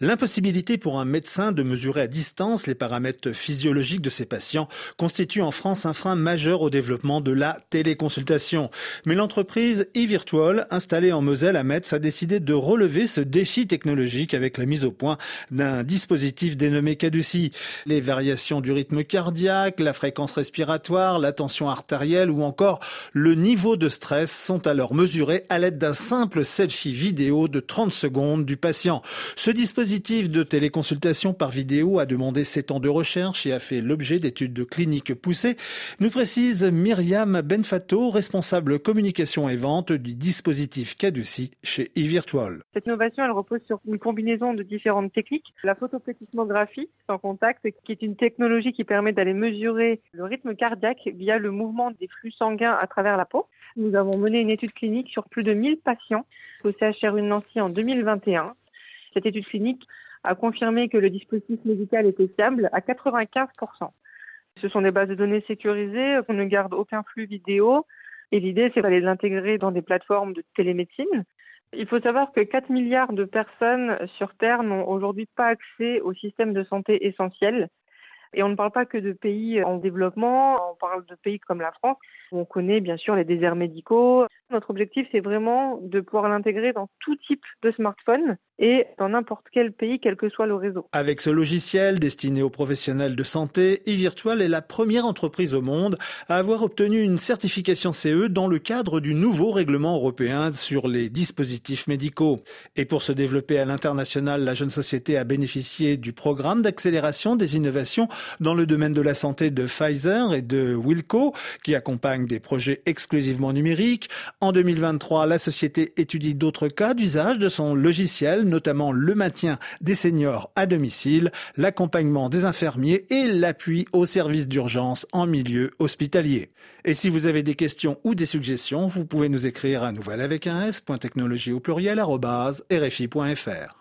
L'impossibilité pour un médecin de mesurer à distance les paramètres physiologiques de ses patients constitue en France un frein majeur au développement de la téléconsultation. Mais l'entreprise e-Virtual, installée en Moselle à Metz, a décidé de relever ce défi technologique avec la mise au point d'un dispositif dénommé Caduci. Les variations du rythme cardiaque, la fréquence respiratoire, la tension artérielle ou encore le niveau de stress sont alors mesurés à l'aide d'un simple selfie vidéo de 30 secondes du patient. Ce dispositif dispositif de téléconsultation par vidéo a demandé 7 ans de recherche et a fait l'objet d'études de cliniques poussées, nous précise Myriam Benfato, responsable communication et vente du dispositif Caduci chez eVirtual. Cette innovation, elle repose sur une combinaison de différentes techniques. La photoplétismographie sans contact, qui est une technologie qui permet d'aller mesurer le rythme cardiaque via le mouvement des flux sanguins à travers la peau. Nous avons mené une étude clinique sur plus de 1000 patients au CHR Nancy en 2021 cette étude clinique a confirmé que le dispositif médical était fiable à 95%. Ce sont des bases de données sécurisées, on ne garde aucun flux vidéo et l'idée c'est d'aller l'intégrer dans des plateformes de télémédecine. Il faut savoir que 4 milliards de personnes sur Terre n'ont aujourd'hui pas accès au système de santé essentiel. Et on ne parle pas que de pays en développement, on parle de pays comme la France, où on connaît bien sûr les déserts médicaux. Notre objectif, c'est vraiment de pouvoir l'intégrer dans tout type de smartphone et dans n'importe quel pays, quel que soit le réseau. Avec ce logiciel destiné aux professionnels de santé, eVirtual est la première entreprise au monde à avoir obtenu une certification CE dans le cadre du nouveau règlement européen sur les dispositifs médicaux. Et pour se développer à l'international, la jeune société a bénéficié du programme d'accélération des innovations dans le domaine de la santé de Pfizer et de Wilco, qui accompagnent des projets exclusivement numériques. En 2023, la société étudie d'autres cas d'usage de son logiciel notamment le maintien des seniors à domicile, l'accompagnement des infirmiers et l'appui aux services d'urgence en milieu hospitalier. Et si vous avez des questions ou des suggestions, vous pouvez nous écrire à nouvelle avec un s.technologie au pluriel rfi.fr.